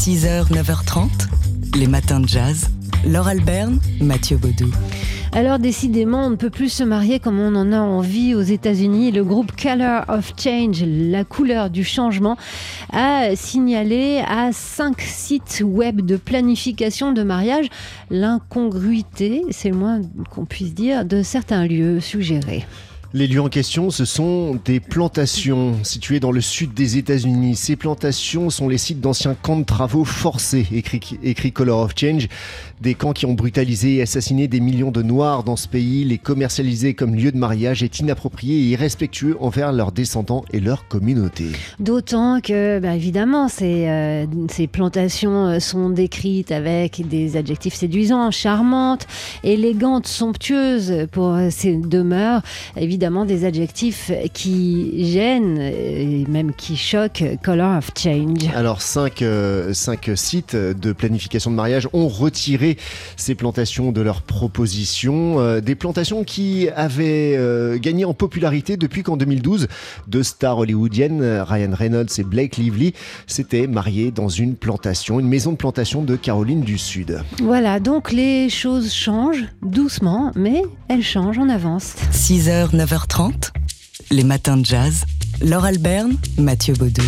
6h, 9h30, les matins de jazz. Laure Alberne, Mathieu Baudou. Alors décidément, on ne peut plus se marier comme on en a envie aux États-Unis. Le groupe Color of Change, la couleur du changement, a signalé à cinq sites web de planification de mariage l'incongruité, c'est le moins qu'on puisse dire, de certains lieux suggérés. Les lieux en question, ce sont des plantations situées dans le sud des États-Unis. Ces plantations sont les sites d'anciens camps de travaux forcés, écrit, Color of Change. Des camps qui ont brutalisé et assassiné des millions de Noirs dans ce pays. Les commercialiser comme lieu de mariage est inapproprié et irrespectueux envers leurs descendants et leur communauté. D'autant que, bah, évidemment, ces, euh, plantations euh, sont décrites avec des adjectifs séduisants, charmantes, élégantes, somptueuses pour ces demeures. Évidemment des adjectifs qui gênent et même qui choquent Color of Change. Alors, cinq, euh, cinq sites de planification de mariage ont retiré ces plantations de leurs propositions. Euh, des plantations qui avaient euh, gagné en popularité depuis qu'en 2012, deux stars hollywoodiennes, Ryan Reynolds et Blake Lively, s'étaient mariés dans une plantation, une maison de plantation de Caroline du Sud. Voilà, donc les choses changent doucement, mais elles changent en avance. 6h, 9 9h30, les matins de jazz. Laure Alberne, Mathieu Baudou.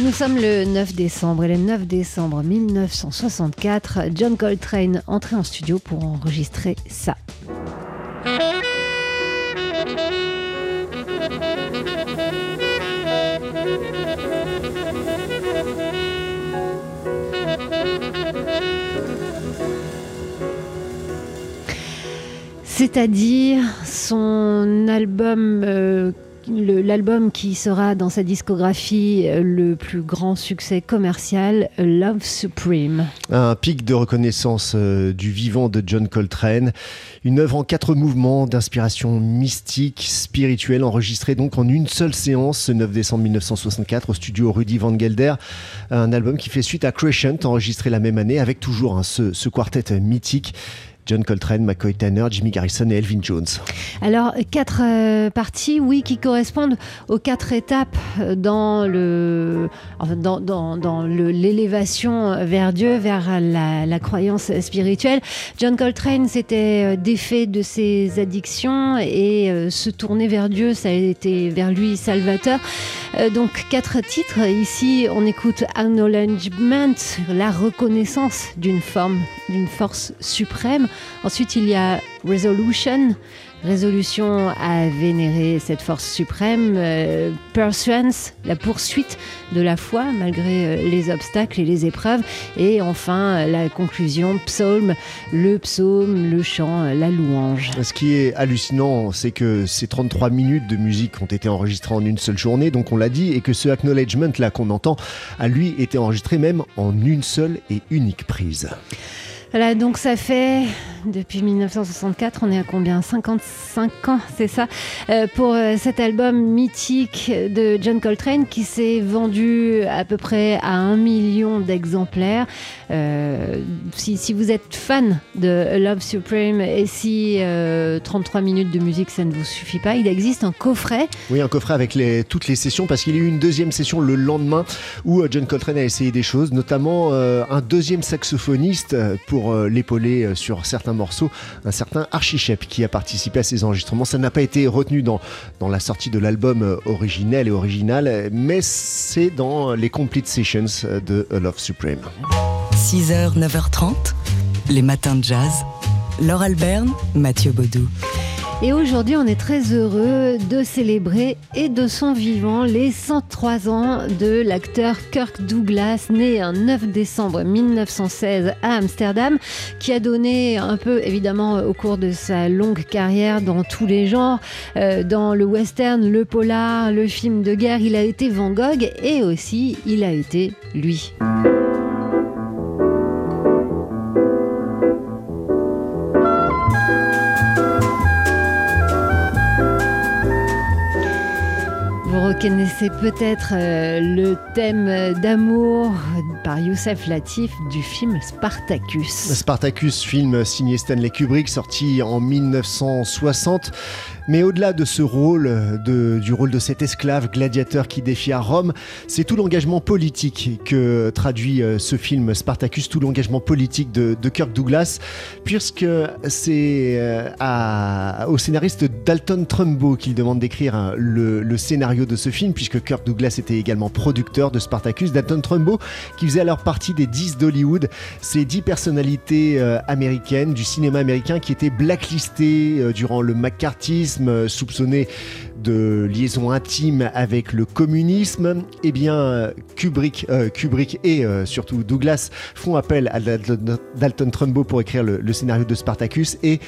Nous sommes le 9 décembre et le 9 décembre 1964, John Coltrane entrait en studio pour enregistrer ça. C'est-à-dire son album euh, l'album qui sera dans sa discographie euh, le plus grand succès commercial, Love Supreme. Un pic de reconnaissance euh, du vivant de John Coltrane, une œuvre en quatre mouvements d'inspiration mystique, spirituelle, enregistrée donc en une seule séance ce 9 décembre 1964 au studio Rudy Van Gelder. Un album qui fait suite à Crescent, enregistré la même année avec toujours hein, ce, ce quartet mythique. John Coltrane, McCoy Tanner, Jimmy Garrison et Elvin Jones. Alors, quatre euh, parties, oui, qui correspondent aux quatre étapes dans le, dans, dans, l'élévation vers Dieu, vers la, croyance spirituelle. John Coltrane s'était euh, défait de ses addictions et euh, se tourner vers Dieu, ça a été vers lui salvateur. donc, quatre titres. Ici, on écoute Acknowledgement, la reconnaissance d'une forme, d'une force suprême. Ensuite, il y a Resolution, résolution à vénérer cette force suprême, euh, la poursuite de la foi malgré euh, les obstacles et les épreuves, et enfin euh, la conclusion, Psaume, le psaume, le chant, la louange. Ce qui est hallucinant, c'est que ces 33 minutes de musique ont été enregistrées en une seule journée, donc on l'a dit, et que ce acknowledgement là qu'on entend a lui été enregistré même en une seule et unique prise. Voilà, donc ça fait depuis 1964, on est à combien? 55 ans, c'est ça, euh, pour euh, cet album mythique de John Coltrane qui s'est vendu à peu près à un million d'exemplaires. Euh, si, vous êtes fan de Love Supreme et si 33 minutes de musique ça ne vous suffit pas, il existe un coffret. Oui, un coffret avec toutes les sessions parce qu'il y a eu une deuxième session le lendemain où John Coltrane a essayé des choses, notamment un deuxième saxophoniste l'épauler sur certains morceau, un certain Archie Shep qui a participé à ces enregistrements. Ça n'a pas été retenu dans, dans la sortie de l'album euh, originel et original, mais c'est dans les Complete Sessions de Love Supreme. 6h, 9h30, les matins de jazz. Laure Alberne, Mathieu Baudou. Et aujourd'hui, on est très heureux de célébrer et de son vivant les 103 ans de l'acteur Kirk Douglas, né un 9 décembre 1916 à Amsterdam, qui a donné un peu, évidemment, au cours de sa longue carrière dans tous les genres, euh, dans le western, le polar, le film de guerre. Il a été Van Gogh et aussi il a été lui. Reconnaissez peut-être euh, le thème d'amour par Youssef Latif du film Spartacus. Spartacus, film signé Stanley Kubrick, sorti en 1960. Mais au-delà de ce rôle, de, du rôle de cet esclave gladiateur qui défia Rome, c'est tout l'engagement politique que traduit euh, ce film Spartacus, tout l'engagement politique de, Kirk Douglas, puisque c'est euh, au scénariste Dalton Trumbo qu'il demande d'écrire hein, le, le, scénario de ce film, puisque Kirk Douglas était également producteur de Spartacus. Dalton Trumbo, qui faisait alors partie des 10 d'Hollywood, ces 10 personnalités euh, américaines du cinéma américain qui étaient blacklistées euh, durant le McCarthyisme soupçonné de liaison intime avec le communisme, eh bien Kubrick, euh, et euh, surtout Douglas font appel à Dalton Trumbo pour écrire le, scénario de Spartacus et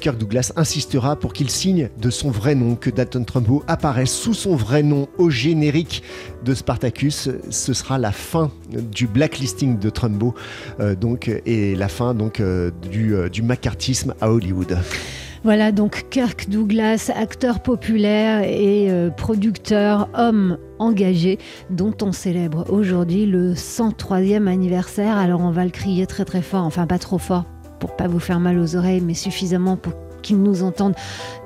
Kirk Douglas insistera pour qu'il signe de son vrai nom, que Dalton Trumbo apparaisse sous son vrai nom au générique de Spartacus. Ce sera la fin du blacklisting de Trumbo euh, donc, et la fin donc, du, du macartisme à Hollywood. Voilà donc Kirk Douglas, acteur populaire et euh, producteur, homme engagé, dont on célèbre aujourd'hui le 103e anniversaire. Alors on va le crier très très fort, enfin pas trop fort pour pas vous faire mal aux oreilles, mais suffisamment pour qu'ils nous entendent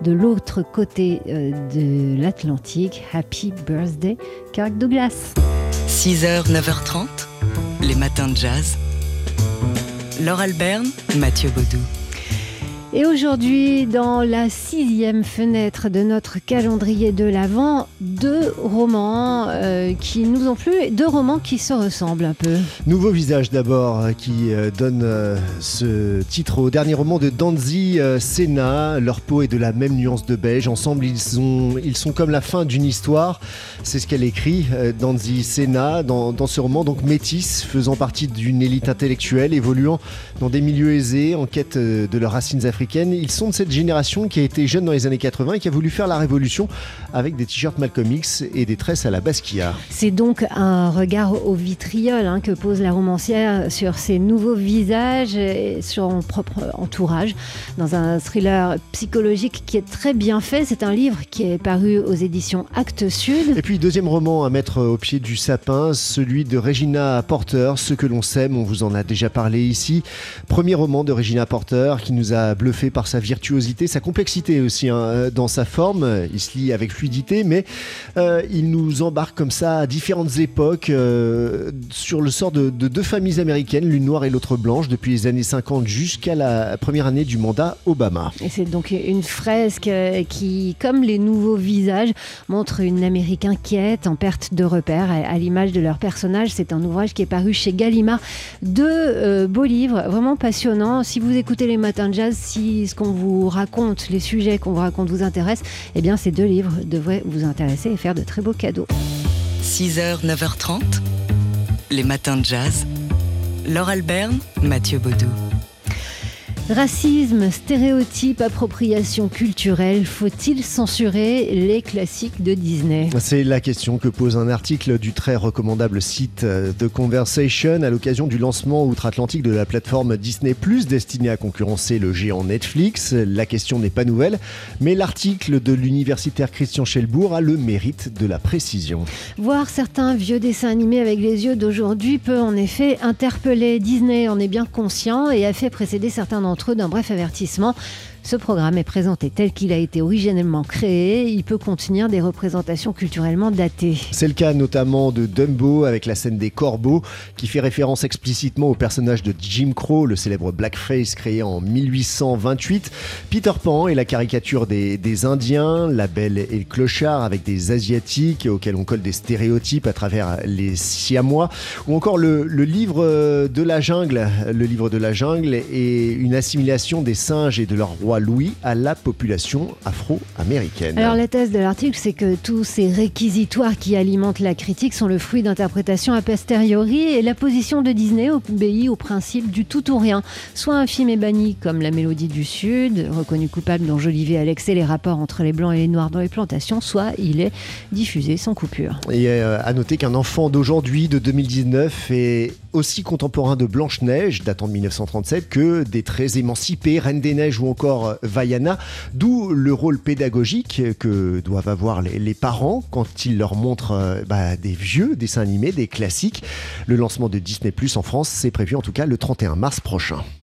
de l'autre côté euh, de l'Atlantique. Happy birthday, Kirk Douglas. 6h, 9h30, les matins de jazz. Laure Alberne, Mathieu Baudou. Et aujourd'hui, dans la sixième fenêtre de notre calendrier de l'Avent, deux romans euh, qui nous ont plu, deux romans qui se ressemblent un peu. Nouveau visage d'abord, euh, qui euh, donne euh, ce titre au dernier roman de Danzi euh, Senna. Leur peau est de la même nuance de beige. Ensemble, ils, ont, ils sont comme la fin d'une histoire. C'est ce qu'elle écrit, euh, Danzi Senna, dans, dans, ce roman, donc métisse, faisant partie d'une élite intellectuelle, évoluant dans des milieux aisés, en quête de leurs racines africaines africaine. Ils sont de cette génération qui a été jeune dans les années 80 et qui a voulu faire la révolution avec des t-shirts Malcolm X et des tresses à la Basquiat. C'est donc un regard au vitriol hein, que pose la romancière sur ses nouveaux visages et sur son propre entourage dans un thriller psychologique qui est très bien fait. C'est un livre qui est paru aux éditions Actes Sud. Et puis deuxième roman à mettre au pied du sapin, celui de Regina Porter, Ce que l'on sème, on vous en a déjà parlé ici. Premier roman de Regina Porter qui nous a bleu bluffé par sa virtuosité, sa complexité aussi hein, dans sa forme. Il se lit avec fluidité, mais euh, il nous embarque comme ça à différentes époques euh, sur le sort de, de deux familles américaines, l'une noire et l'autre blanche, depuis les années 50 jusqu'à la première année du mandat Obama. Et c'est donc une fresque qui, comme les nouveaux visages, montre une Amérique inquiète, en perte de repères, à l'image de leur personnage. C'est un ouvrage qui est paru chez Gallimard. Deux euh, beaux livres, vraiment passionnants. Si vous écoutez les matins de jazz, si ce qu'on vous raconte, les sujets qu'on vous raconte vous intéressent, eh bien ces deux livres devraient vous intéresser et faire de très beaux cadeaux. 6h, 9h30, les matins de jazz. Laure Alberne, Mathieu Baudou. Racisme, stéréotypes, appropriation culturelle, faut-il censurer les classiques de Disney? C'est la question que pose un article du très recommandable site The Conversation à l'occasion du lancement outre-Atlantique de la plateforme Disney Plus destinée à concurrencer le géant Netflix. La question n'est pas nouvelle, mais l'article de l'universitaire Christian Chelbourg a le mérite de la précision. Voir certains vieux dessins animés avec les yeux d'aujourd'hui peut en effet interpeller. Disney en est bien conscient et a fait précéder certains d'entre d'un bref avertissement. Ce programme est présenté tel qu'il a été originellement créé. Il peut contenir des représentations culturellement datées. C'est le cas notamment de Dumbo avec la scène des corbeaux qui fait référence explicitement au personnage de Jim Crow, le célèbre blackface créé en 1828. Peter Pan et la caricature des, des Indiens, La Belle et le Clochard avec des Asiatiques auxquels on colle des stéréotypes à travers les Siamois, ou encore le, le livre de la jungle. Le livre de la jungle est une des singes et de leur roi Louis à la population afro-américaine. Alors la thèse de l'article, c'est que tous ces réquisitoires qui alimentent la critique sont le fruit d'interprétations a posteriori et la position de Disney obéit au principe du tout ou rien. Soit un film est banni comme La Mélodie du Sud, reconnu coupable dans Jolivet Alex et les rapports entre les blancs et les noirs dans les plantations, soit il est diffusé sans coupure. Et euh, à noter qu'un enfant d'aujourd'hui, de 2019, est aussi contemporain de Blanche-Neige, datant de 1937, que des très émancipés, Reine des Neiges ou encore Vaiana, d'où le rôle pédagogique que doivent avoir les, parents quand ils leur montrent bah, des vieux dessins animés, des classiques. Le lancement de Disney Plus en France, c'est prévu en tout cas le 31 mars prochain.